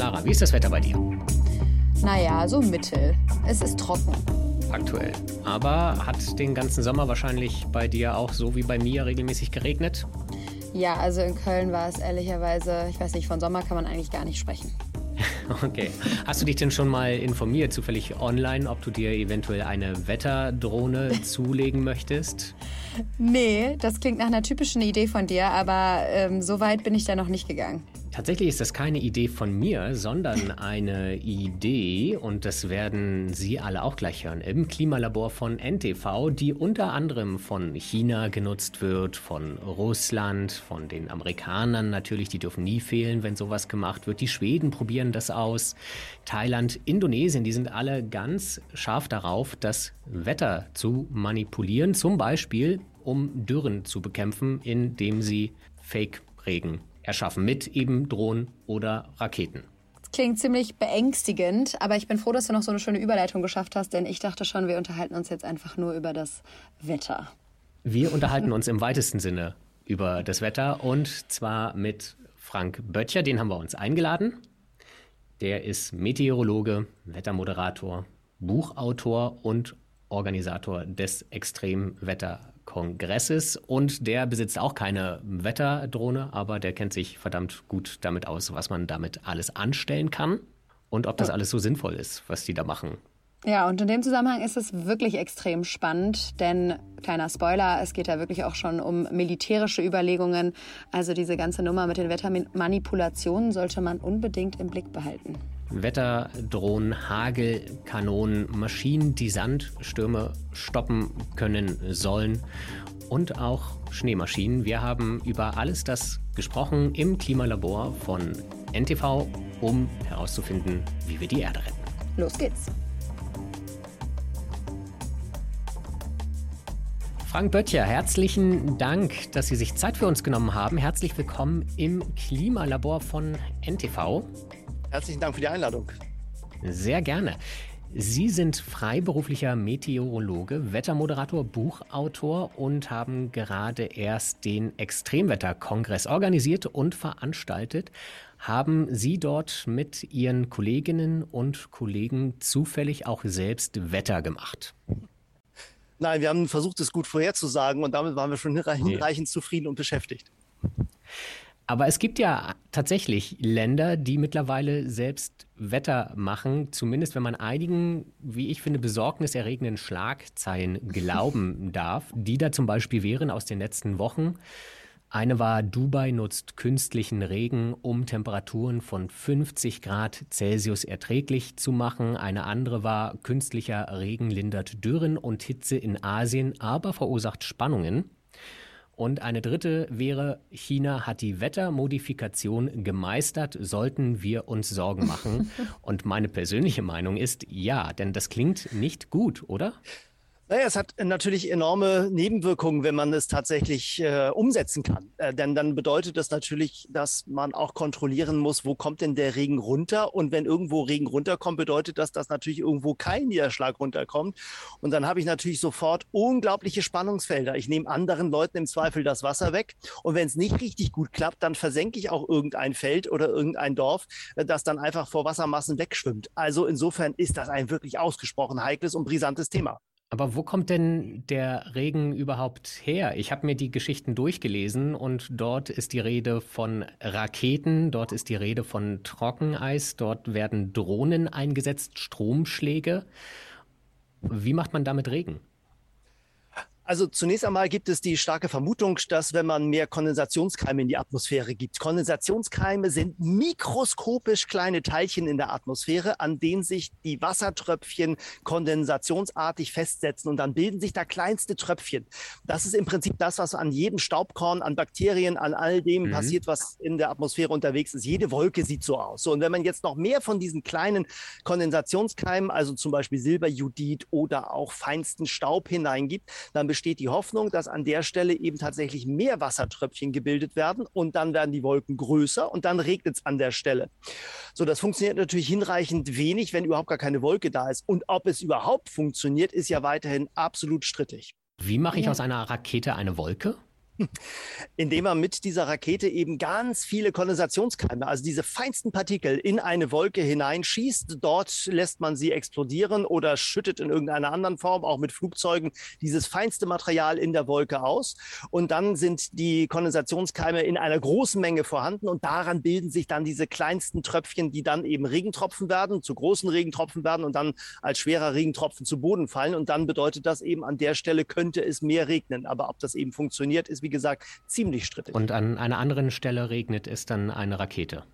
Clara, wie ist das Wetter bei dir? Naja, so mittel. Es ist trocken. Aktuell. Aber hat den ganzen Sommer wahrscheinlich bei dir auch so wie bei mir regelmäßig geregnet? Ja, also in Köln war es ehrlicherweise, ich weiß nicht, von Sommer kann man eigentlich gar nicht sprechen. Okay. Hast du dich denn schon mal informiert, zufällig online, ob du dir eventuell eine Wetterdrohne zulegen möchtest? Nee, das klingt nach einer typischen Idee von dir, aber ähm, so weit bin ich da noch nicht gegangen. Tatsächlich ist das keine Idee von mir, sondern eine Idee, und das werden Sie alle auch gleich hören, im Klimalabor von NTV, die unter anderem von China genutzt wird, von Russland, von den Amerikanern natürlich, die dürfen nie fehlen, wenn sowas gemacht wird. Die Schweden probieren das aus, Thailand, Indonesien, die sind alle ganz scharf darauf, das Wetter zu manipulieren, zum Beispiel um Dürren zu bekämpfen, indem sie Fake-Regen erschaffen mit eben Drohnen oder Raketen. Das klingt ziemlich beängstigend, aber ich bin froh, dass du noch so eine schöne Überleitung geschafft hast, denn ich dachte schon, wir unterhalten uns jetzt einfach nur über das Wetter. Wir unterhalten uns im weitesten Sinne über das Wetter und zwar mit Frank Böttcher, den haben wir uns eingeladen. Der ist Meteorologe, Wettermoderator, Buchautor und Organisator des Extremwetter Kongresses und der besitzt auch keine Wetterdrohne, aber der kennt sich verdammt gut damit aus, was man damit alles anstellen kann und ob das alles so sinnvoll ist, was die da machen. Ja, und in dem Zusammenhang ist es wirklich extrem spannend, denn kleiner Spoiler, es geht da wirklich auch schon um militärische Überlegungen. Also diese ganze Nummer mit den Wettermanipulationen sollte man unbedingt im Blick behalten. Wetterdrohnen, Hagel, Kanonen, Maschinen, die Sandstürme stoppen können sollen und auch Schneemaschinen. Wir haben über alles das gesprochen im Klimalabor von NTV, um herauszufinden, wie wir die Erde retten. Los geht's. Frank Böttcher, herzlichen Dank, dass Sie sich Zeit für uns genommen haben. Herzlich willkommen im Klimalabor von NTV. Herzlichen Dank für die Einladung. Sehr gerne. Sie sind freiberuflicher Meteorologe, Wettermoderator, Buchautor und haben gerade erst den Extremwetterkongress organisiert und veranstaltet. Haben Sie dort mit Ihren Kolleginnen und Kollegen zufällig auch selbst Wetter gemacht? Nein, wir haben versucht, es gut vorherzusagen und damit waren wir schon hinreichend nee. zufrieden und beschäftigt. Aber es gibt ja tatsächlich Länder, die mittlerweile selbst Wetter machen, zumindest wenn man einigen, wie ich finde, besorgniserregenden Schlagzeilen glauben darf, die da zum Beispiel wären aus den letzten Wochen. Eine war, Dubai nutzt künstlichen Regen, um Temperaturen von 50 Grad Celsius erträglich zu machen. Eine andere war, künstlicher Regen lindert Dürren und Hitze in Asien, aber verursacht Spannungen. Und eine dritte wäre, China hat die Wettermodifikation gemeistert, sollten wir uns Sorgen machen. Und meine persönliche Meinung ist ja, denn das klingt nicht gut, oder? Naja, es hat natürlich enorme Nebenwirkungen, wenn man es tatsächlich äh, umsetzen kann. Äh, denn dann bedeutet das natürlich, dass man auch kontrollieren muss, wo kommt denn der Regen runter? Und wenn irgendwo Regen runterkommt, bedeutet das, dass natürlich irgendwo kein Niederschlag runterkommt. Und dann habe ich natürlich sofort unglaubliche Spannungsfelder. Ich nehme anderen Leuten im Zweifel das Wasser weg. Und wenn es nicht richtig gut klappt, dann versenke ich auch irgendein Feld oder irgendein Dorf, äh, das dann einfach vor Wassermassen wegschwimmt. Also insofern ist das ein wirklich ausgesprochen heikles und brisantes Thema. Aber wo kommt denn der Regen überhaupt her? Ich habe mir die Geschichten durchgelesen und dort ist die Rede von Raketen, dort ist die Rede von Trockeneis, dort werden Drohnen eingesetzt, Stromschläge. Wie macht man damit Regen? Also zunächst einmal gibt es die starke Vermutung, dass wenn man mehr Kondensationskeime in die Atmosphäre gibt, Kondensationskeime sind mikroskopisch kleine Teilchen in der Atmosphäre, an denen sich die Wassertröpfchen kondensationsartig festsetzen und dann bilden sich da kleinste Tröpfchen. Das ist im Prinzip das, was an jedem Staubkorn, an Bakterien, an all dem mhm. passiert, was in der Atmosphäre unterwegs ist. Jede Wolke sieht so aus. So, und wenn man jetzt noch mehr von diesen kleinen Kondensationskeimen, also zum Beispiel Silberjudit oder auch feinsten Staub hineingibt, dann besteht die Hoffnung, dass an der Stelle eben tatsächlich mehr Wassertröpfchen gebildet werden und dann werden die Wolken größer und dann regnet es an der Stelle. So, das funktioniert natürlich hinreichend wenig, wenn überhaupt gar keine Wolke da ist. Und ob es überhaupt funktioniert, ist ja weiterhin absolut strittig. Wie mache ich ja. aus einer Rakete eine Wolke? Indem man mit dieser Rakete eben ganz viele Kondensationskeime, also diese feinsten Partikel in eine Wolke hineinschießt. Dort lässt man sie explodieren oder schüttet in irgendeiner anderen Form, auch mit Flugzeugen, dieses feinste Material in der Wolke aus. Und dann sind die Kondensationskeime in einer großen Menge vorhanden und daran bilden sich dann diese kleinsten Tröpfchen, die dann eben Regentropfen werden, zu großen Regentropfen werden und dann als schwerer Regentropfen zu Boden fallen. Und dann bedeutet das eben, an der Stelle könnte es mehr regnen. Aber ob das eben funktioniert, ist wie gesagt ziemlich strittig. Und an einer anderen Stelle regnet es dann eine Rakete.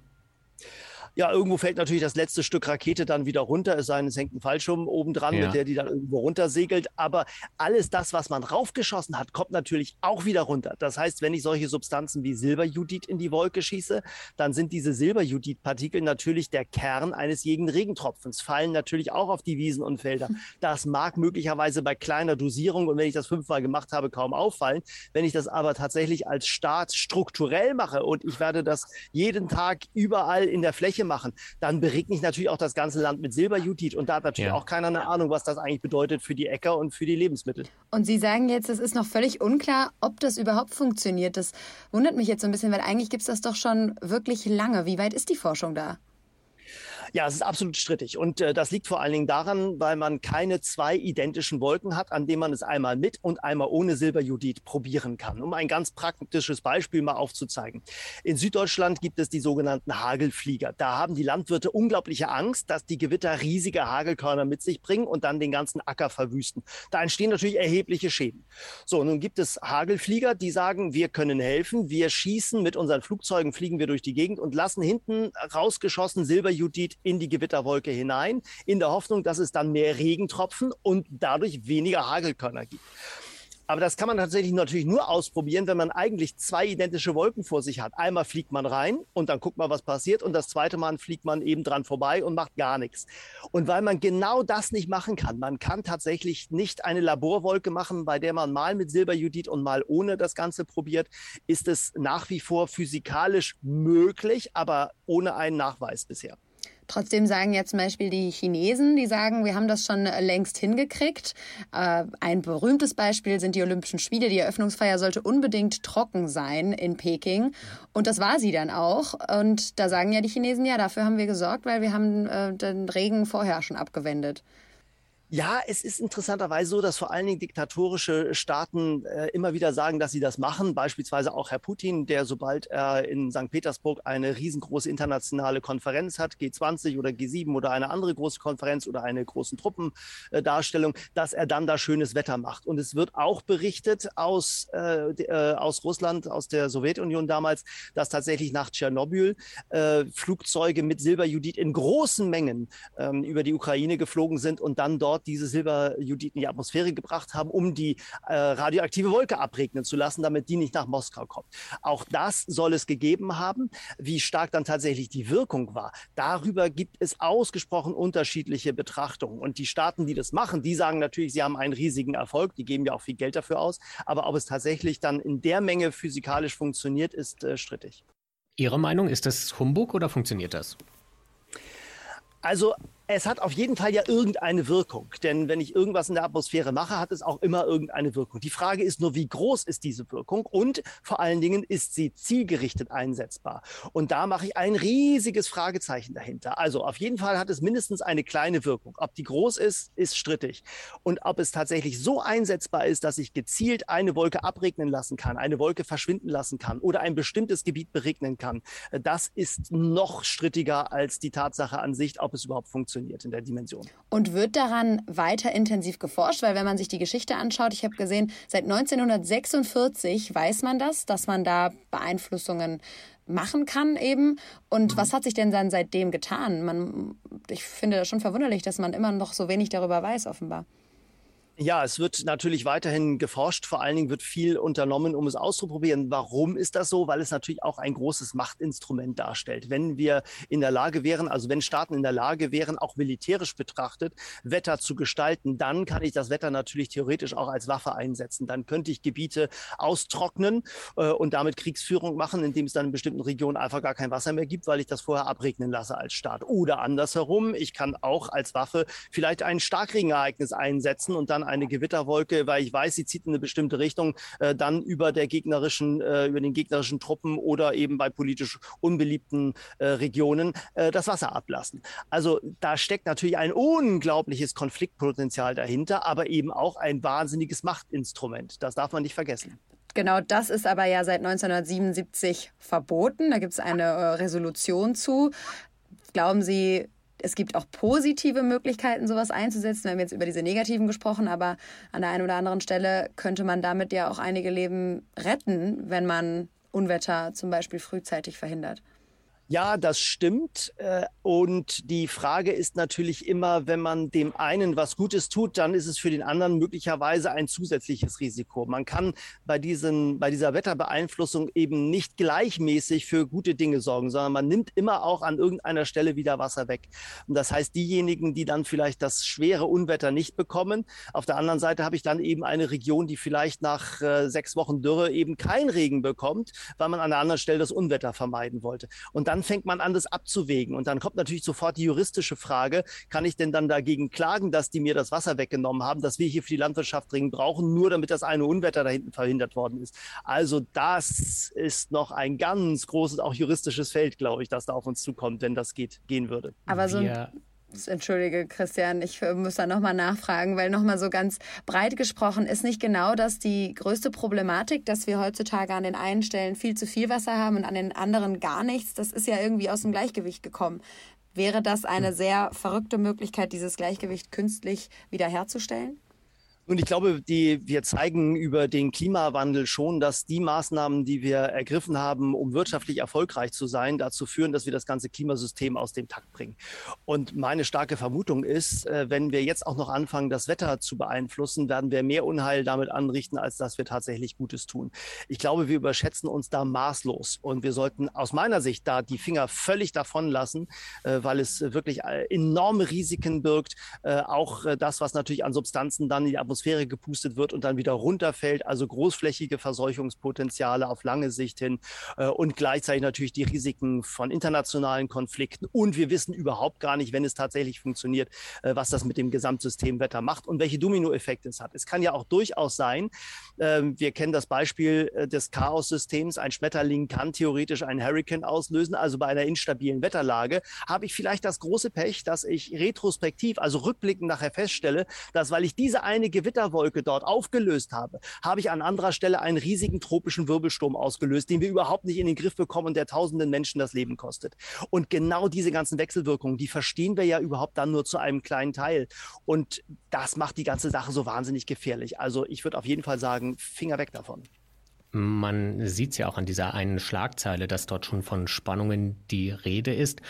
Ja, irgendwo fällt natürlich das letzte Stück Rakete dann wieder runter, es sei denn, es hängt ein Fallschirm oben dran, ja. mit der die dann irgendwo runtersegelt. Aber alles das, was man raufgeschossen hat, kommt natürlich auch wieder runter. Das heißt, wenn ich solche Substanzen wie Silberjudit in die Wolke schieße, dann sind diese Silberjudit-Partikel natürlich der Kern eines jeden Regentropfens, fallen natürlich auch auf die Wiesen und Felder. Das mag möglicherweise bei kleiner Dosierung und wenn ich das fünfmal gemacht habe, kaum auffallen. Wenn ich das aber tatsächlich als Staat strukturell mache und ich werde das jeden Tag überall in der Fläche machen, dann beregne ich natürlich auch das ganze Land mit Silberjutit. Und da hat natürlich ja. auch keiner eine Ahnung, was das eigentlich bedeutet für die Äcker und für die Lebensmittel. Und Sie sagen jetzt, es ist noch völlig unklar, ob das überhaupt funktioniert. Das wundert mich jetzt so ein bisschen, weil eigentlich gibt es das doch schon wirklich lange. Wie weit ist die Forschung da? Ja, es ist absolut strittig. Und äh, das liegt vor allen Dingen daran, weil man keine zwei identischen Wolken hat, an denen man es einmal mit und einmal ohne Silberjudit probieren kann. Um ein ganz praktisches Beispiel mal aufzuzeigen. In Süddeutschland gibt es die sogenannten Hagelflieger. Da haben die Landwirte unglaubliche Angst, dass die Gewitter riesige Hagelkörner mit sich bringen und dann den ganzen Acker verwüsten. Da entstehen natürlich erhebliche Schäden. So, nun gibt es Hagelflieger, die sagen, wir können helfen. Wir schießen mit unseren Flugzeugen, fliegen wir durch die Gegend und lassen hinten rausgeschossen Silberjudit in die Gewitterwolke hinein, in der Hoffnung, dass es dann mehr Regentropfen und dadurch weniger Hagelkörner gibt. Aber das kann man tatsächlich natürlich nur ausprobieren, wenn man eigentlich zwei identische Wolken vor sich hat. Einmal fliegt man rein und dann guckt man, was passiert. Und das zweite Mal fliegt man eben dran vorbei und macht gar nichts. Und weil man genau das nicht machen kann, man kann tatsächlich nicht eine Laborwolke machen, bei der man mal mit Silberjudit und mal ohne das Ganze probiert, ist es nach wie vor physikalisch möglich, aber ohne einen Nachweis bisher. Trotzdem sagen ja zum Beispiel die Chinesen, die sagen, wir haben das schon längst hingekriegt. Äh, ein berühmtes Beispiel sind die Olympischen Spiele. Die Eröffnungsfeier sollte unbedingt trocken sein in Peking. Und das war sie dann auch. Und da sagen ja die Chinesen, ja, dafür haben wir gesorgt, weil wir haben äh, den Regen vorher schon abgewendet. Ja, es ist interessanterweise so, dass vor allen Dingen diktatorische Staaten äh, immer wieder sagen, dass sie das machen. Beispielsweise auch Herr Putin, der sobald er in St. Petersburg eine riesengroße internationale Konferenz hat, G20 oder G7 oder eine andere große Konferenz oder eine große Truppendarstellung, dass er dann da schönes Wetter macht. Und es wird auch berichtet aus, äh, äh, aus Russland, aus der Sowjetunion damals, dass tatsächlich nach Tschernobyl äh, Flugzeuge mit Silberjudit in großen Mengen ähm, über die Ukraine geflogen sind und dann dort dort diese Silberjudit in die Atmosphäre gebracht haben, um die äh, radioaktive Wolke abregnen zu lassen, damit die nicht nach Moskau kommt. Auch das soll es gegeben haben. Wie stark dann tatsächlich die Wirkung war, darüber gibt es ausgesprochen unterschiedliche Betrachtungen. Und die Staaten, die das machen, die sagen natürlich, sie haben einen riesigen Erfolg, die geben ja auch viel Geld dafür aus. Aber ob es tatsächlich dann in der Menge physikalisch funktioniert, ist äh, strittig. Ihre Meinung, ist das Humbug oder funktioniert das? Also es hat auf jeden Fall ja irgendeine Wirkung. Denn wenn ich irgendwas in der Atmosphäre mache, hat es auch immer irgendeine Wirkung. Die Frage ist nur, wie groß ist diese Wirkung und vor allen Dingen ist sie zielgerichtet einsetzbar. Und da mache ich ein riesiges Fragezeichen dahinter. Also auf jeden Fall hat es mindestens eine kleine Wirkung. Ob die groß ist, ist strittig. Und ob es tatsächlich so einsetzbar ist, dass ich gezielt eine Wolke abregnen lassen kann, eine Wolke verschwinden lassen kann oder ein bestimmtes Gebiet beregnen kann, das ist noch strittiger als die Tatsache an sich, ob es überhaupt funktioniert funktioniert in der Dimension. Und wird daran weiter intensiv geforscht? Weil wenn man sich die Geschichte anschaut, ich habe gesehen, seit 1946 weiß man das, dass man da Beeinflussungen machen kann eben. Und mhm. was hat sich denn dann seitdem getan? Man, ich finde das schon verwunderlich, dass man immer noch so wenig darüber weiß, offenbar. Ja, es wird natürlich weiterhin geforscht. Vor allen Dingen wird viel unternommen, um es auszuprobieren. Warum ist das so? Weil es natürlich auch ein großes Machtinstrument darstellt. Wenn wir in der Lage wären, also wenn Staaten in der Lage wären, auch militärisch betrachtet, Wetter zu gestalten, dann kann ich das Wetter natürlich theoretisch auch als Waffe einsetzen. Dann könnte ich Gebiete austrocknen äh, und damit Kriegsführung machen, indem es dann in bestimmten Regionen einfach gar kein Wasser mehr gibt, weil ich das vorher abregnen lasse als Staat. Oder andersherum, ich kann auch als Waffe vielleicht ein Starkregenereignis einsetzen und dann eine Gewitterwolke, weil ich weiß, sie zieht in eine bestimmte Richtung, äh, dann über der gegnerischen, äh, über den gegnerischen Truppen oder eben bei politisch unbeliebten äh, Regionen äh, das Wasser ablassen. Also da steckt natürlich ein unglaubliches Konfliktpotenzial dahinter, aber eben auch ein wahnsinniges Machtinstrument. Das darf man nicht vergessen. Genau das ist aber ja seit 1977 verboten. Da gibt es eine äh, Resolution zu. Glauben Sie, es gibt auch positive Möglichkeiten, sowas einzusetzen. Wir haben jetzt über diese negativen gesprochen, aber an der einen oder anderen Stelle könnte man damit ja auch einige Leben retten, wenn man Unwetter zum Beispiel frühzeitig verhindert. Ja, das stimmt. Äh, und die Frage ist natürlich immer, wenn man dem einen was Gutes tut, dann ist es für den anderen möglicherweise ein zusätzliches Risiko. Man kann bei, diesen, bei dieser Wetterbeeinflussung eben nicht gleichmäßig für gute Dinge sorgen, sondern man nimmt immer auch an irgendeiner Stelle wieder Wasser weg. Und das heißt, diejenigen, die dann vielleicht das schwere Unwetter nicht bekommen, auf der anderen Seite habe ich dann eben eine Region, die vielleicht nach äh, sechs Wochen Dürre eben kein Regen bekommt, weil man an der anderen Stelle das Unwetter vermeiden wollte. Und dann dann fängt man an, das abzuwägen. Und dann kommt natürlich sofort die juristische Frage, kann ich denn dann dagegen klagen, dass die mir das Wasser weggenommen haben, das wir hier für die Landwirtschaft dringend brauchen, nur damit das eine Unwetter da hinten verhindert worden ist. Also das ist noch ein ganz großes, auch juristisches Feld, glaube ich, das da auf uns zukommt, wenn das geht, gehen würde. Aber so ein Entschuldige, Christian, ich muss da nochmal nachfragen, weil nochmal so ganz breit gesprochen ist nicht genau das die größte Problematik, dass wir heutzutage an den einen Stellen viel zu viel Wasser haben und an den anderen gar nichts. Das ist ja irgendwie aus dem Gleichgewicht gekommen. Wäre das eine hm. sehr verrückte Möglichkeit, dieses Gleichgewicht künstlich wiederherzustellen? Und ich glaube, die, wir zeigen über den Klimawandel schon, dass die Maßnahmen, die wir ergriffen haben, um wirtschaftlich erfolgreich zu sein, dazu führen, dass wir das ganze Klimasystem aus dem Takt bringen. Und meine starke Vermutung ist, äh, wenn wir jetzt auch noch anfangen, das Wetter zu beeinflussen, werden wir mehr Unheil damit anrichten, als dass wir tatsächlich Gutes tun. Ich glaube, wir überschätzen uns da maßlos. Und wir sollten aus meiner Sicht da die Finger völlig davon lassen, äh, weil es wirklich äh, enorme Risiken birgt. Auch das, was natürlich an Substanzen dann in die Atmosphäre Atmosphäre gepustet wird und dann wieder runterfällt. Also großflächige Verseuchungspotenziale auf lange Sicht hin äh, und gleichzeitig natürlich die Risiken von internationalen Konflikten. Und wir wissen überhaupt gar nicht, wenn es tatsächlich funktioniert, äh, was das mit dem Gesamtsystem Wetter macht und welche Dominoeffekte es hat. Es kann ja auch durchaus sein, äh, wir kennen das Beispiel äh, des Chaos-Systems, ein Schmetterling kann theoretisch einen Hurricane auslösen. Also bei einer instabilen Wetterlage habe ich vielleicht das große Pech, dass ich retrospektiv, also rückblickend nachher feststelle, dass weil ich diese eine Gewinn Gewitterwolke dort aufgelöst habe, habe ich an anderer Stelle einen riesigen tropischen Wirbelsturm ausgelöst, den wir überhaupt nicht in den Griff bekommen und der tausenden Menschen das Leben kostet. Und genau diese ganzen Wechselwirkungen, die verstehen wir ja überhaupt dann nur zu einem kleinen Teil. Und das macht die ganze Sache so wahnsinnig gefährlich. Also ich würde auf jeden Fall sagen, Finger weg davon. Man sieht es ja auch an dieser einen Schlagzeile, dass dort schon von Spannungen die Rede ist.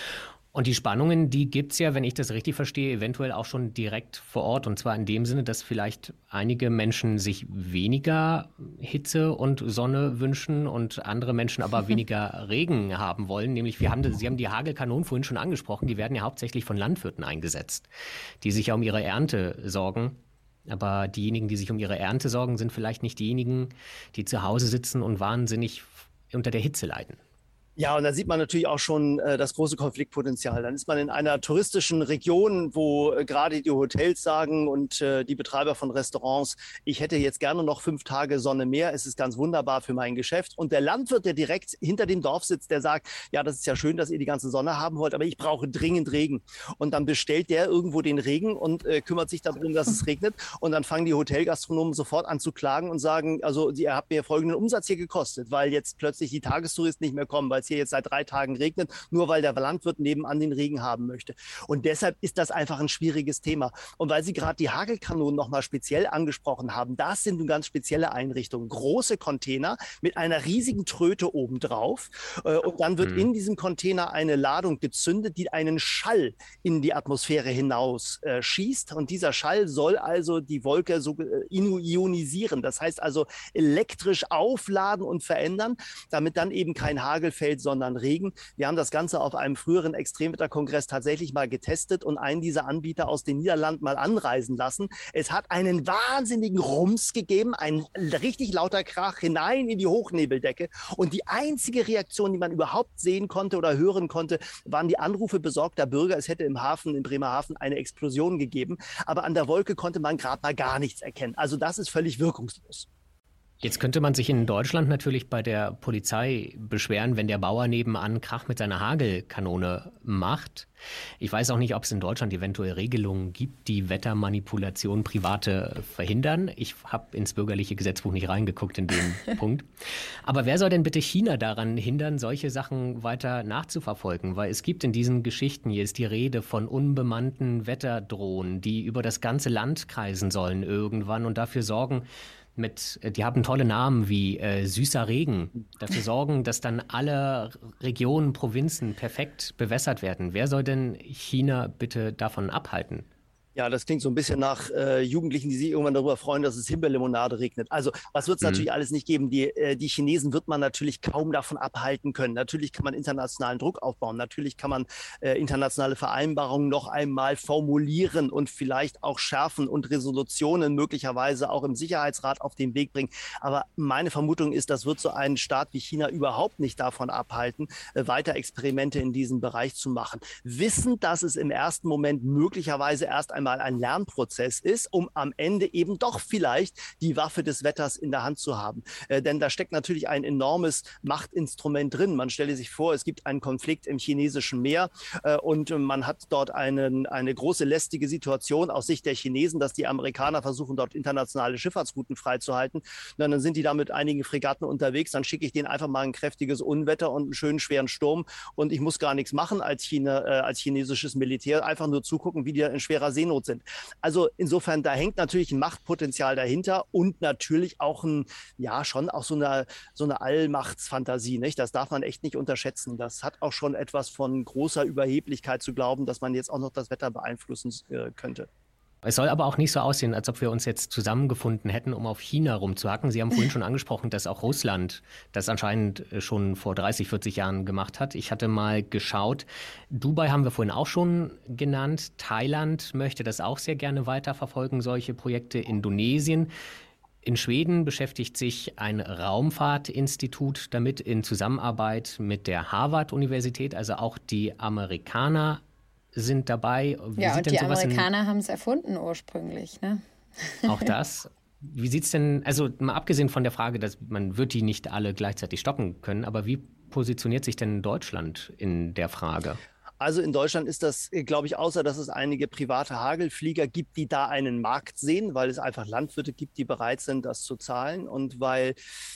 Und die Spannungen, die gibt es ja, wenn ich das richtig verstehe, eventuell auch schon direkt vor Ort. Und zwar in dem Sinne, dass vielleicht einige Menschen sich weniger Hitze und Sonne wünschen und andere Menschen aber weniger Regen haben wollen. Nämlich, wir haben, Sie haben die Hagelkanonen vorhin schon angesprochen, die werden ja hauptsächlich von Landwirten eingesetzt, die sich ja um ihre Ernte sorgen. Aber diejenigen, die sich um ihre Ernte sorgen, sind vielleicht nicht diejenigen, die zu Hause sitzen und wahnsinnig unter der Hitze leiden. Ja, und da sieht man natürlich auch schon äh, das große Konfliktpotenzial. Dann ist man in einer touristischen Region, wo äh, gerade die Hotels sagen und äh, die Betreiber von Restaurants, ich hätte jetzt gerne noch fünf Tage Sonne mehr. Es ist ganz wunderbar für mein Geschäft. Und der Landwirt, der direkt hinter dem Dorf sitzt, der sagt, ja, das ist ja schön, dass ihr die ganze Sonne haben wollt, aber ich brauche dringend Regen. Und dann bestellt der irgendwo den Regen und äh, kümmert sich darum, dass es regnet. Und dann fangen die Hotelgastronomen sofort an zu klagen und sagen, also ihr habt mir folgenden Umsatz hier gekostet, weil jetzt plötzlich die Tagestouristen nicht mehr kommen, weil es hier jetzt seit drei Tagen regnet, nur weil der Landwirt nebenan den Regen haben möchte. Und deshalb ist das einfach ein schwieriges Thema. Und weil Sie gerade die Hagelkanonen nochmal speziell angesprochen haben, das sind ganz spezielle Einrichtungen. Große Container mit einer riesigen Tröte obendrauf. Äh, und dann wird mhm. in diesem Container eine Ladung gezündet, die einen Schall in die Atmosphäre hinaus äh, schießt. Und dieser Schall soll also die Wolke so äh, ionisieren. Das heißt also elektrisch aufladen und verändern, damit dann eben kein Hagel fällt, fällt, sondern Regen. Wir haben das Ganze auf einem früheren Extremwetterkongress tatsächlich mal getestet und einen dieser Anbieter aus den Niederlanden mal anreisen lassen. Es hat einen wahnsinnigen Rums gegeben, ein richtig lauter Krach hinein in die Hochnebeldecke. Und die einzige Reaktion, die man überhaupt sehen konnte oder hören konnte, waren die Anrufe besorgter Bürger. Es hätte im Hafen, in Bremerhaven, eine Explosion gegeben. Aber an der Wolke konnte man gerade mal gar nichts erkennen. Also das ist völlig wirkungslos. Jetzt könnte man sich in Deutschland natürlich bei der Polizei beschweren, wenn der Bauer nebenan Krach mit seiner Hagelkanone macht. Ich weiß auch nicht, ob es in Deutschland eventuell Regelungen gibt, die Wettermanipulation Private verhindern. Ich habe ins bürgerliche Gesetzbuch nicht reingeguckt in dem Punkt. Aber wer soll denn bitte China daran hindern, solche Sachen weiter nachzuverfolgen? Weil es gibt in diesen Geschichten, hier ist die Rede von unbemannten Wetterdrohnen, die über das ganze Land kreisen sollen irgendwann und dafür sorgen, mit, äh, die haben tolle Namen wie äh, süßer Regen, dafür sorgen, dass dann alle Regionen, Provinzen perfekt bewässert werden. Wer soll denn China bitte davon abhalten? Ja, das klingt so ein bisschen nach äh, Jugendlichen, die sich irgendwann darüber freuen, dass es Himbeerlimonade regnet. Also, was wird es mhm. natürlich alles nicht geben? Die, äh, die Chinesen wird man natürlich kaum davon abhalten können. Natürlich kann man internationalen Druck aufbauen. Natürlich kann man äh, internationale Vereinbarungen noch einmal formulieren und vielleicht auch schärfen und Resolutionen möglicherweise auch im Sicherheitsrat auf den Weg bringen. Aber meine Vermutung ist, das wird so einen Staat wie China überhaupt nicht davon abhalten, äh, weiter Experimente in diesem Bereich zu machen. Wissend, dass es im ersten Moment möglicherweise erst einmal einmal ein Lernprozess ist, um am Ende eben doch vielleicht die Waffe des Wetters in der Hand zu haben. Äh, denn da steckt natürlich ein enormes Machtinstrument drin. Man stelle sich vor, es gibt einen Konflikt im chinesischen Meer äh, und man hat dort einen, eine große lästige Situation aus Sicht der Chinesen, dass die Amerikaner versuchen, dort internationale Schifffahrtsrouten freizuhalten. Und dann sind die da mit einigen Fregatten unterwegs. Dann schicke ich denen einfach mal ein kräftiges Unwetter und einen schönen schweren Sturm und ich muss gar nichts machen als China, äh, als chinesisches Militär, einfach nur zugucken, wie die in schwerer Seenot Seenot sind. Also insofern, da hängt natürlich ein Machtpotenzial dahinter und natürlich auch ein, ja, schon auch so eine, so eine Allmachtsfantasie, nicht? Das darf man echt nicht unterschätzen. Das hat auch schon etwas von großer Überheblichkeit zu glauben, dass man jetzt auch noch das Wetter beeinflussen äh, könnte. Es soll aber auch nicht so aussehen, als ob wir uns jetzt zusammengefunden hätten, um auf China rumzuhacken. Sie haben vorhin schon angesprochen, dass auch Russland das anscheinend äh, schon vor 30, 40 Jahren gemacht hat. Ich hatte mal geschaut, Dubai haben wir vorhin auch schon genannt. Thailand möchte das auch sehr gerne weiterverfolgen, solche Projekte. Indonesien. In Schweden beschäftigt sich ein Raumfahrtinstitut damit in Zusammenarbeit mit der Harvard-Universität. Also auch die Amerikaner sind dabei. Wie ja, und die Amerikaner haben es erfunden ursprünglich. Ne? Auch das. Wie sieht es denn, also mal abgesehen von der Frage, dass man wird die nicht alle gleichzeitig stoppen können, aber wie positioniert sich denn Deutschland in der Frage? Also in Deutschland ist das, glaube ich, außer dass es einige private Hagelflieger gibt, die da einen Markt sehen, weil es einfach Landwirte gibt, die bereit sind, das zu zahlen und weil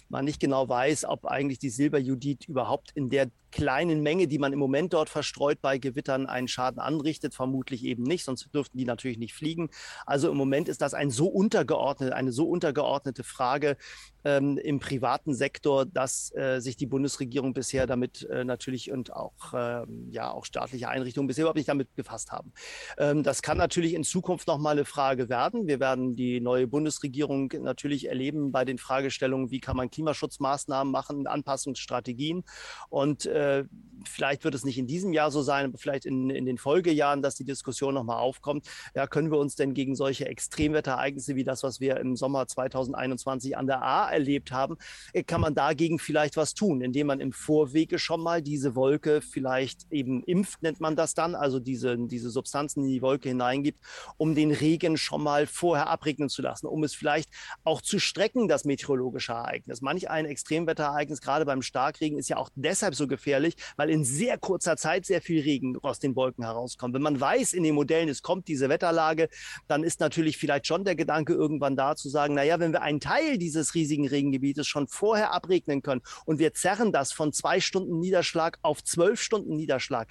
man nicht genau weiß, ob eigentlich die Silberjudit überhaupt in der kleinen Menge, die man im Moment dort verstreut bei Gewittern, einen Schaden anrichtet. Vermutlich eben nicht, sonst dürften die natürlich nicht fliegen. Also im Moment ist das ein so untergeordnet, eine so untergeordnete Frage ähm, im privaten Sektor, dass äh, sich die Bundesregierung bisher damit äh, natürlich und auch, äh, ja, auch staatliche Einrichtungen bisher überhaupt nicht damit befasst haben. Ähm, das kann natürlich in Zukunft nochmal eine Frage werden. Wir werden die neue Bundesregierung natürlich erleben bei den Fragestellungen, wie kann man Klimaschutzmaßnahmen machen, Anpassungsstrategien und äh, äh, vielleicht wird es nicht in diesem Jahr so sein, aber vielleicht in, in den Folgejahren, dass die Diskussion nochmal aufkommt. Ja, können wir uns denn gegen solche Extremwetterereignisse wie das, was wir im Sommer 2021 an der A erlebt haben, äh, kann man dagegen vielleicht was tun, indem man im Vorwege schon mal diese Wolke vielleicht eben impft, nennt man das dann, also diese, diese Substanzen in die Wolke hineingibt, um den Regen schon mal vorher abregnen zu lassen, um es vielleicht auch zu strecken, das meteorologische Ereignis. Manch ein Extremwetterereignis, gerade beim Starkregen, ist ja auch deshalb so gefährlich, gefährlich, weil in sehr kurzer Zeit sehr viel Regen aus den Wolken herauskommt. Wenn man weiß in den Modellen, es kommt diese Wetterlage, dann ist natürlich vielleicht schon der Gedanke irgendwann da zu sagen, naja, wenn wir einen Teil dieses riesigen Regengebietes schon vorher abregnen können und wir zerren das von zwei Stunden Niederschlag auf zwölf Stunden Niederschlag,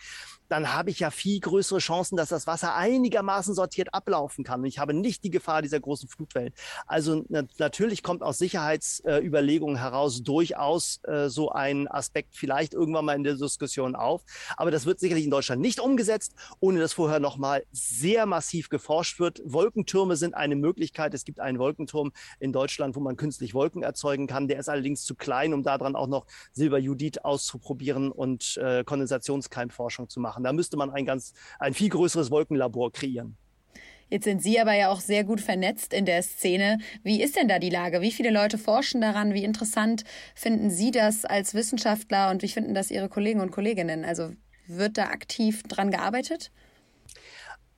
dann habe ich ja viel größere Chancen, dass das Wasser einigermaßen sortiert ablaufen kann. Und ich habe nicht die Gefahr dieser großen Flutwellen. Also na natürlich kommt aus Sicherheitsüberlegungen äh, heraus durchaus äh, so ein Aspekt vielleicht irgendwann mal in der Diskussion auf. Aber das wird sicherlich in Deutschland nicht umgesetzt, ohne dass vorher nochmal sehr massiv geforscht wird. Wolkentürme sind eine Möglichkeit. Es gibt einen Wolkenturm in Deutschland, wo man künstlich Wolken erzeugen kann. Der ist allerdings zu klein, um daran auch noch Silberjudit auszuprobieren und äh, Kondensationskeimforschung zu machen. Da müsste man ein ganz, ein viel größeres Wolkenlabor kreieren. Jetzt sind Sie aber ja auch sehr gut vernetzt in der Szene. Wie ist denn da die Lage? Wie viele Leute forschen daran? Wie interessant finden Sie das als Wissenschaftler und wie finden das Ihre Kollegen und Kolleginnen? Also wird da aktiv dran gearbeitet?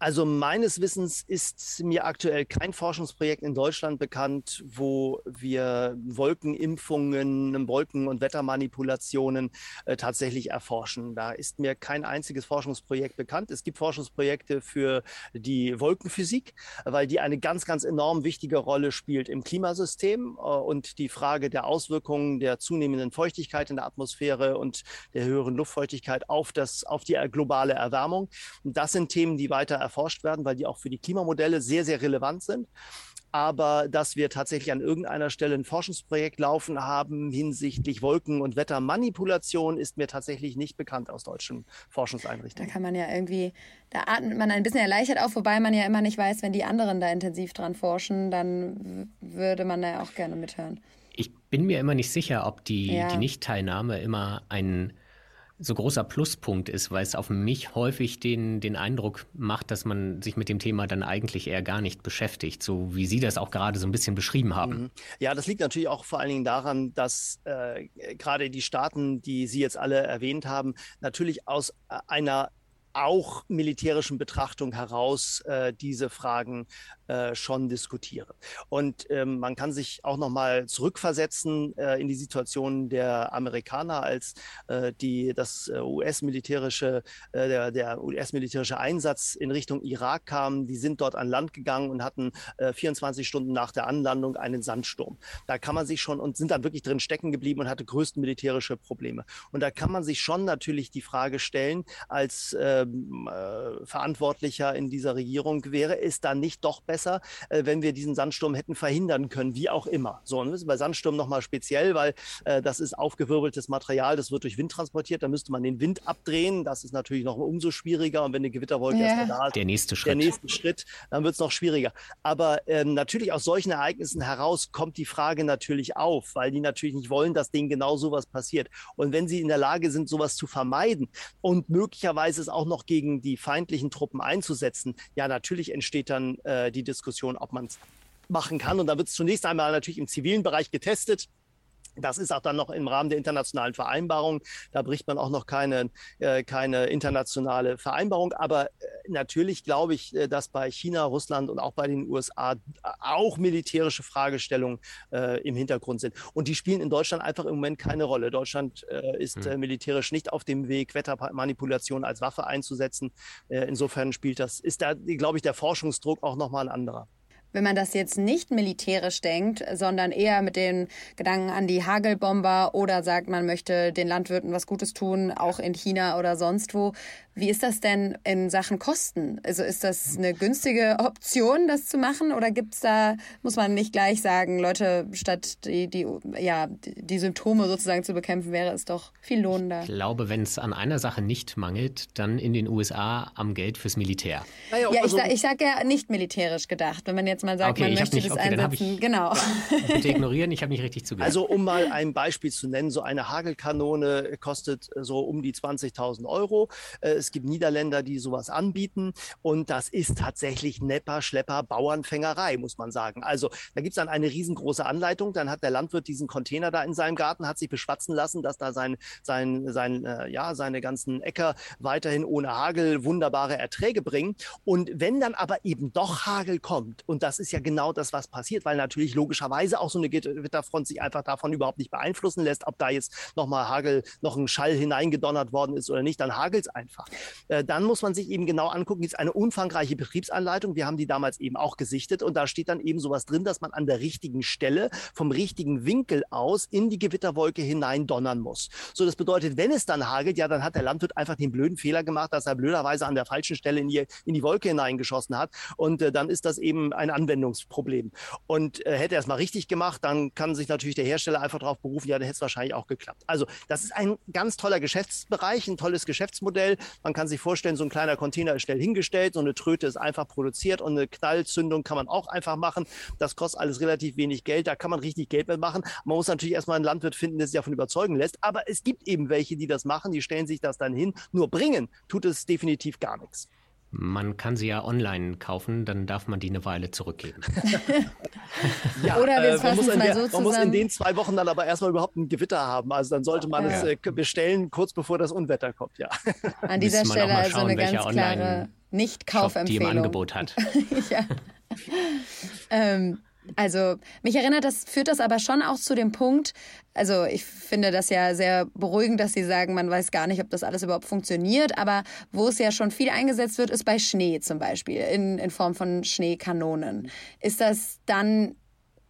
Also meines Wissens ist mir aktuell kein Forschungsprojekt in Deutschland bekannt, wo wir Wolkenimpfungen, Wolken- und Wettermanipulationen äh, tatsächlich erforschen. Da ist mir kein einziges Forschungsprojekt bekannt. Es gibt Forschungsprojekte für die Wolkenphysik, weil die eine ganz, ganz enorm wichtige Rolle spielt im Klimasystem äh, und die Frage der Auswirkungen der zunehmenden Feuchtigkeit in der Atmosphäre und der höheren Luftfeuchtigkeit auf, das, auf die globale Erwärmung. Und das sind Themen, die weiter erforscht werden, weil die auch für die Klimamodelle sehr, sehr relevant sind. Aber dass wir tatsächlich an irgendeiner Stelle ein Forschungsprojekt laufen haben hinsichtlich Wolken- und Wettermanipulation, ist mir tatsächlich nicht bekannt aus deutschen Forschungseinrichtungen. Da kann man ja irgendwie, da atmet man ein bisschen erleichtert auf, wobei man ja immer nicht weiß, wenn die anderen da intensiv dran forschen, dann würde man da ja auch gerne mithören. Ich bin mir immer nicht sicher, ob die, ja. die Nichtteilnahme immer ein so großer Pluspunkt ist, weil es auf mich häufig den, den Eindruck macht, dass man sich mit dem Thema dann eigentlich eher gar nicht beschäftigt, so wie Sie das auch gerade so ein bisschen beschrieben haben. Mhm. Ja, das liegt natürlich auch vor allen Dingen daran, dass äh, gerade die Staaten, die Sie jetzt alle erwähnt haben, natürlich aus äh, einer auch militärischen Betrachtung heraus äh, diese Fragen äh, schon diskutiere. Und ähm, man kann sich auch noch mal zurückversetzen äh, in die Situation der Amerikaner, als äh, die das äh, US-militärische äh, der, der US-militärische Einsatz in Richtung Irak kam. Die sind dort an Land gegangen und hatten 24 Stunden nach der Anlandung einen Sandsturm. Da kann man sich schon und sind dann wirklich drin stecken geblieben und hatte größten militärische Probleme. Und da kann man sich schon natürlich die Frage stellen, als ähm, Verantwortlicher in dieser Regierung, wäre es dann nicht doch besser, äh, wenn wir diesen Sandsturm hätten verhindern können, wie auch immer. So, und das ist bei Sandsturm nochmal speziell, weil äh, das ist aufgewirbeltes Material, das wird durch Wind transportiert, da müsste man den Wind abdrehen, das ist natürlich noch umso schwieriger und wenn eine Gewitterwolke ja. erstmal da ist, der nächste Schritt, der nächste Schritt dann wird es noch schwieriger. Aber ähm, natürlich aus solchen Ereignissen heraus kommt die Frage natürlich auf, weil die natürlich nicht wollen, dass denen genau sowas passiert. Und wenn sie in der Lage sind, sowas zu vermeiden und möglicherweise es auch noch gegen die feindlichen Truppen einzusetzen, ja, natürlich entsteht dann äh, die Diskussion, ob man es machen kann. Und da wird es zunächst einmal natürlich im zivilen Bereich getestet. Das ist auch dann noch im Rahmen der internationalen Vereinbarung. Da bricht man auch noch keine, äh, keine internationale Vereinbarung. Aber äh, natürlich glaube ich, äh, dass bei China, Russland und auch bei den USA auch militärische Fragestellungen äh, im Hintergrund sind. Und die spielen in Deutschland einfach im Moment keine Rolle. Deutschland äh, ist hm. militärisch nicht auf dem Weg, Wettermanipulation als Waffe einzusetzen. insofern spielt das, ist da, glaube ich, der Forschungsdruck auch nochmal ein anderer wenn man das jetzt nicht militärisch denkt, sondern eher mit den Gedanken an die Hagelbomber oder sagt, man möchte den Landwirten was Gutes tun, auch in China oder sonst wo, wie ist das denn in Sachen Kosten? Also ist das eine günstige Option, das zu machen? Oder gibt's da, muss man nicht gleich sagen, Leute, statt die, die, ja, die Symptome sozusagen zu bekämpfen, wäre es doch viel lohnender? Ich glaube, wenn es an einer Sache nicht mangelt, dann in den USA am Geld fürs Militär. Ja, ich, also, ich sage ja nicht militärisch gedacht. Wenn man jetzt mal sagt, okay, man möchte nicht, das okay, einsetzen. genau. Bitte ignorieren, ich habe nicht richtig zugehört. Also um mal ein Beispiel zu nennen, so eine Hagelkanone kostet so um die 20.000 Euro. Äh, es gibt Niederländer, die sowas anbieten. Und das ist tatsächlich Nepper, Schlepper, Bauernfängerei, muss man sagen. Also da gibt es dann eine riesengroße Anleitung. Dann hat der Landwirt diesen Container da in seinem Garten, hat sich beschwatzen lassen, dass da sein, sein, sein, äh, ja, seine ganzen Äcker weiterhin ohne Hagel wunderbare Erträge bringen. Und wenn dann aber eben doch Hagel kommt, und das ist ja genau das, was passiert, weil natürlich logischerweise auch so eine Gewitterfront sich einfach davon überhaupt nicht beeinflussen lässt, ob da jetzt nochmal Hagel, noch ein Schall hineingedonnert worden ist oder nicht, dann hagelt es einfach. Äh, dann muss man sich eben genau angucken, ist eine umfangreiche Betriebsanleitung. Wir haben die damals eben auch gesichtet und da steht dann eben sowas drin, dass man an der richtigen Stelle vom richtigen Winkel aus in die Gewitterwolke hinein donnern muss. So, das bedeutet, wenn es dann hagelt, ja, dann hat der Landwirt einfach den blöden Fehler gemacht, dass er blöderweise an der falschen Stelle in die, in die Wolke hineingeschossen hat und äh, dann ist das eben ein Anwendungsproblem. Und äh, hätte er es mal richtig gemacht, dann kann sich natürlich der Hersteller einfach darauf berufen, ja, dann hätte es wahrscheinlich auch geklappt. Also das ist ein ganz toller Geschäftsbereich, ein tolles Geschäftsmodell. Man kann sich vorstellen, so ein kleiner Container ist schnell hingestellt, so eine Tröte ist einfach produziert und eine Knallzündung kann man auch einfach machen. Das kostet alles relativ wenig Geld, da kann man richtig Geld mitmachen. Man muss natürlich erstmal einen Landwirt finden, der sich davon überzeugen lässt, aber es gibt eben welche, die das machen, die stellen sich das dann hin. Nur bringen tut es definitiv gar nichts. Man kann sie ja online kaufen, dann darf man die eine Weile zurückgeben. ja, Oder wir äh, es mal so zusammen. Man muss in den zwei Wochen dann aber erstmal überhaupt ein Gewitter haben. Also dann sollte man ja. es äh, bestellen, kurz bevor das Unwetter kommt. Ja. An dieser Stelle also eine ganz klare Nicht-Kaufempfehlung. Die im Angebot hat. ja. ähm, also mich erinnert das, führt das aber schon auch zu dem Punkt, also ich finde das ja sehr beruhigend, dass Sie sagen, man weiß gar nicht, ob das alles überhaupt funktioniert, aber wo es ja schon viel eingesetzt wird, ist bei Schnee zum Beispiel, in, in Form von Schneekanonen. Ist das dann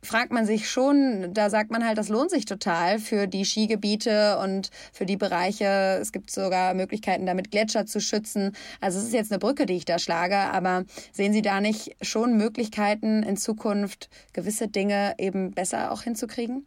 fragt man sich schon, da sagt man halt, das lohnt sich total für die Skigebiete und für die Bereiche. Es gibt sogar Möglichkeiten, damit Gletscher zu schützen. Also es ist jetzt eine Brücke, die ich da schlage, aber sehen Sie da nicht schon Möglichkeiten in Zukunft gewisse Dinge eben besser auch hinzukriegen?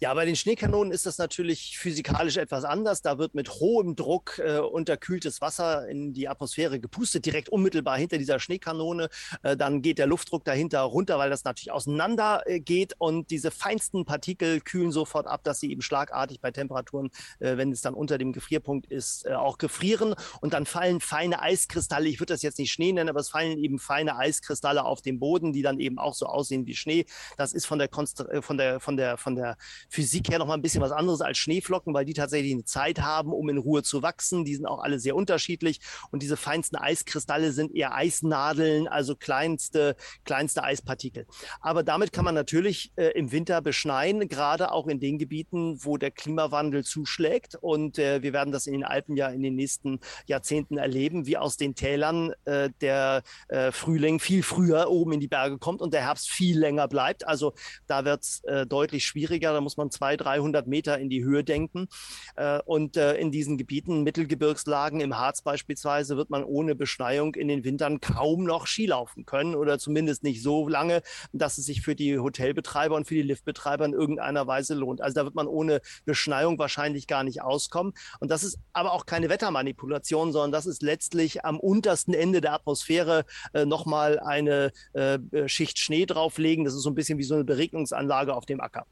Ja, bei den Schneekanonen ist das natürlich physikalisch etwas anders. Da wird mit hohem Druck äh, unterkühltes Wasser in die Atmosphäre gepustet, direkt unmittelbar hinter dieser Schneekanone. Äh, dann geht der Luftdruck dahinter runter, weil das natürlich auseinander äh, geht und diese feinsten Partikel kühlen sofort ab, dass sie eben schlagartig bei Temperaturen, äh, wenn es dann unter dem Gefrierpunkt ist, äh, auch gefrieren. Und dann fallen feine Eiskristalle. Ich würde das jetzt nicht Schnee nennen, aber es fallen eben feine Eiskristalle auf den Boden, die dann eben auch so aussehen wie Schnee. Das ist von der, Konst äh, von der, von der, von der Physik her noch mal ein bisschen was anderes als Schneeflocken, weil die tatsächlich eine Zeit haben, um in Ruhe zu wachsen. Die sind auch alle sehr unterschiedlich. Und diese feinsten Eiskristalle sind eher Eisnadeln, also kleinste, kleinste Eispartikel. Aber damit kann man natürlich äh, im Winter beschneien, gerade auch in den Gebieten, wo der Klimawandel zuschlägt. Und äh, wir werden das in den Alpen ja in den nächsten Jahrzehnten erleben, wie aus den Tälern äh, der äh, Frühling viel früher oben in die Berge kommt und der Herbst viel länger bleibt. Also da wird es äh, deutlich schwieriger. Da muss man 200, 300 Meter in die Höhe denken. Äh, und äh, in diesen Gebieten, Mittelgebirgslagen im Harz beispielsweise, wird man ohne Beschneiung in den Wintern kaum noch Skilaufen können oder zumindest nicht so lange, dass es sich für die Hotelbetreiber und für die Liftbetreiber in irgendeiner Weise lohnt. Also da wird man ohne Beschneiung wahrscheinlich gar nicht auskommen. Und das ist aber auch keine Wettermanipulation, sondern das ist letztlich am untersten Ende der Atmosphäre äh, nochmal eine äh, Schicht Schnee drauflegen. Das ist so ein bisschen wie so eine Beregnungsanlage auf dem Acker.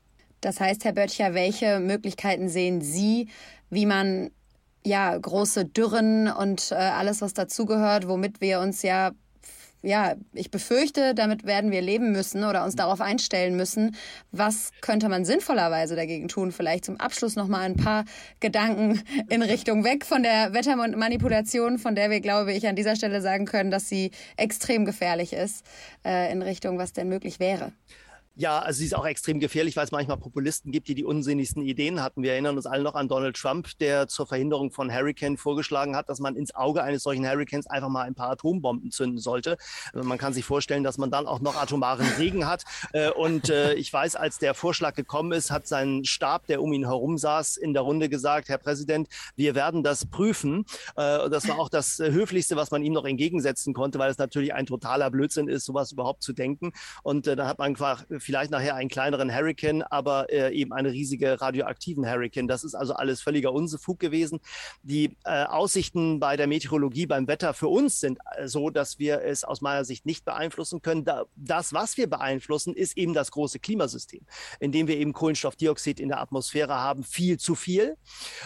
Das heißt, Herr Böttcher, welche Möglichkeiten sehen Sie, wie man ja große Dürren und äh, alles, was dazugehört, womit wir uns ja ja, ich befürchte, damit werden wir leben müssen oder uns darauf einstellen müssen. Was könnte man sinnvollerweise dagegen tun? Vielleicht zum Abschluss noch mal ein paar Gedanken in Richtung weg von der Wettermanipulation, von der wir, glaube ich, an dieser Stelle sagen können, dass sie extrem gefährlich ist, äh, in Richtung, was denn möglich wäre. Ja, also sie ist auch extrem gefährlich, weil es manchmal Populisten gibt, die die unsinnigsten Ideen hatten. Wir erinnern uns alle noch an Donald Trump, der zur Verhinderung von Hurricane vorgeschlagen hat, dass man ins Auge eines solchen Hurricanes einfach mal ein paar Atombomben zünden sollte. Also man kann sich vorstellen, dass man dann auch noch atomaren Regen hat. Äh, und äh, ich weiß, als der Vorschlag gekommen ist, hat sein Stab, der um ihn herum saß, in der Runde gesagt, Herr Präsident, wir werden das prüfen. Äh, das war auch das Höflichste, was man ihm noch entgegensetzen konnte, weil es natürlich ein totaler Blödsinn ist, sowas überhaupt zu denken. Und da hat man einfach vielleicht nachher einen kleineren Hurricane, aber äh, eben einen riesige radioaktiven Hurricane. Das ist also alles völliger Unsefug gewesen. Die äh, Aussichten bei der Meteorologie, beim Wetter für uns sind äh, so, dass wir es aus meiner Sicht nicht beeinflussen können. Da, das, was wir beeinflussen, ist eben das große Klimasystem, in dem wir eben Kohlenstoffdioxid in der Atmosphäre haben, viel zu viel.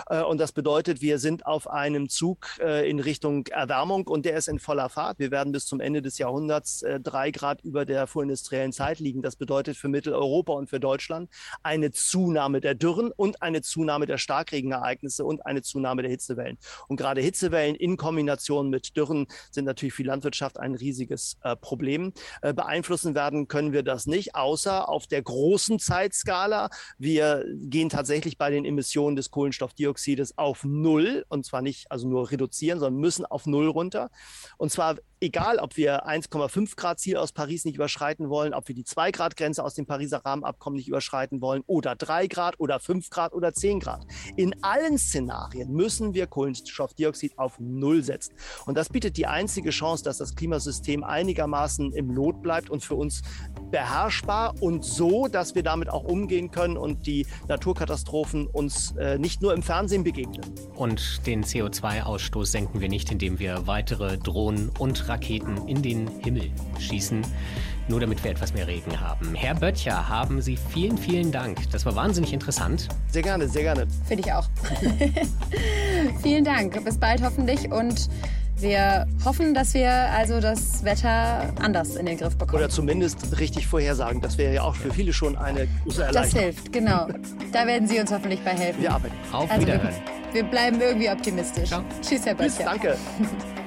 Äh, und das bedeutet, wir sind auf einem Zug äh, in Richtung Erwärmung und der ist in voller Fahrt. Wir werden bis zum Ende des Jahrhunderts äh, drei Grad über der vorindustriellen Zeit liegen. Das bedeutet, bedeutet für Mitteleuropa und für Deutschland eine Zunahme der Dürren und eine Zunahme der Starkregenereignisse und eine Zunahme der Hitzewellen. Und gerade Hitzewellen in Kombination mit Dürren sind natürlich für die Landwirtschaft ein riesiges äh, Problem. Äh, beeinflussen werden können wir das nicht, außer auf der großen Zeitskala. Wir gehen tatsächlich bei den Emissionen des Kohlenstoffdioxides auf Null und zwar nicht also nur reduzieren, sondern müssen auf Null runter. Und zwar egal, ob wir 1,5 Grad Ziel aus Paris nicht überschreiten wollen, ob wir die 2 Grad Grenze aus dem Pariser Rahmenabkommen nicht überschreiten wollen oder 3 Grad oder 5 Grad oder 10 Grad. In allen Szenarien müssen wir Kohlenstoffdioxid auf Null setzen. Und das bietet die einzige Chance, dass das Klimasystem einigermaßen im Lot bleibt und für uns beherrschbar und so, dass wir damit auch umgehen können und die Naturkatastrophen uns äh, nicht nur im Fernsehen begegnen. Und den CO2-Ausstoß senken wir nicht, indem wir weitere Drohnen und Raketen in den Himmel schießen, nur damit wir etwas mehr Regen haben. Herr Böttcher, haben Sie vielen, vielen Dank. Das war wahnsinnig interessant. Sehr gerne, sehr gerne. Finde ich auch. vielen Dank. Bis bald hoffentlich und wir hoffen, dass wir also das Wetter anders in den Griff bekommen. Oder zumindest richtig vorhersagen. Das wäre ja auch für viele schon eine große Erleichterung. Das hilft, genau. Da werden Sie uns hoffentlich bei helfen. Wir arbeiten. Auf also Wiederhören. Wir, wir, bleiben irgendwie optimistisch. Ciao. Tschüss, Herr Böttcher. Danke.